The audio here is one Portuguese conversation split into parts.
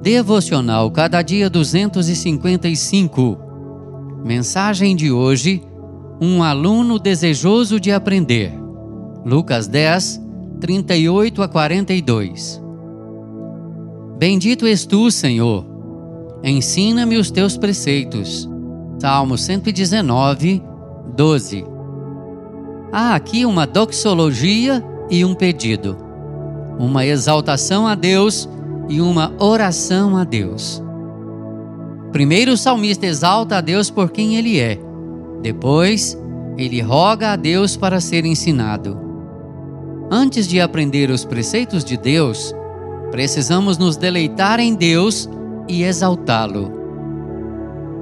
Devocional Cada Dia 255. Mensagem de hoje: Um aluno desejoso de aprender. Lucas 10, 38 a 42. Bendito és tu, Senhor. Ensina-me os teus preceitos. Salmo 119, 12. Há aqui uma doxologia e um pedido, uma exaltação a Deus e uma oração a Deus. Primeiro o salmista exalta a Deus por quem ele é. Depois, ele roga a Deus para ser ensinado. Antes de aprender os preceitos de Deus, precisamos nos deleitar em Deus e exaltá-lo.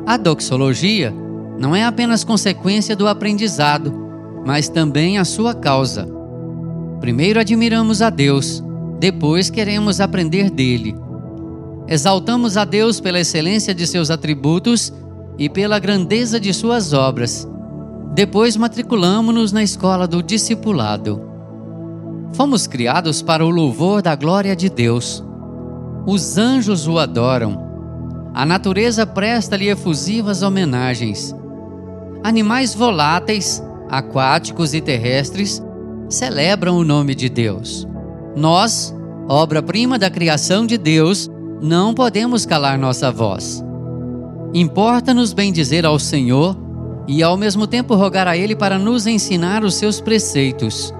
A doxologia não é apenas consequência do aprendizado, mas também a sua causa. Primeiro admiramos a Deus, depois queremos aprender dele. Exaltamos a Deus pela excelência de seus atributos e pela grandeza de suas obras. Depois matriculamos-nos na escola do discipulado. Fomos criados para o louvor da glória de Deus. Os anjos o adoram. A natureza presta-lhe efusivas homenagens. Animais voláteis, aquáticos e terrestres celebram o nome de Deus. Nós, obra-prima da criação de Deus, não podemos calar nossa voz. Importa-nos bendizer ao Senhor e ao mesmo tempo rogar a Ele para nos ensinar os seus preceitos.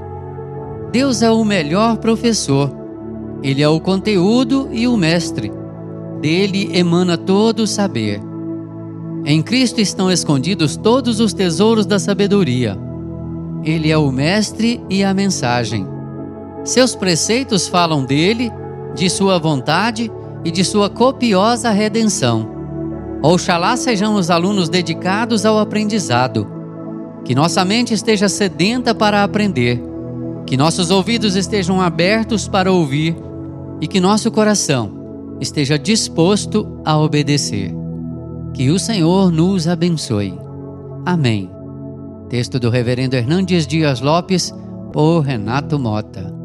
Deus é o melhor professor. Ele é o conteúdo e o mestre. Dele emana todo o saber. Em Cristo estão escondidos todos os tesouros da sabedoria. Ele é o mestre e a mensagem. Seus preceitos falam dele, de sua vontade e de sua copiosa redenção. Oxalá sejamos alunos dedicados ao aprendizado. Que nossa mente esteja sedenta para aprender. Que nossos ouvidos estejam abertos para ouvir e que nosso coração esteja disposto a obedecer. Que o Senhor nos abençoe. Amém. Texto do Reverendo Hernandes Dias Lopes, por Renato Mota.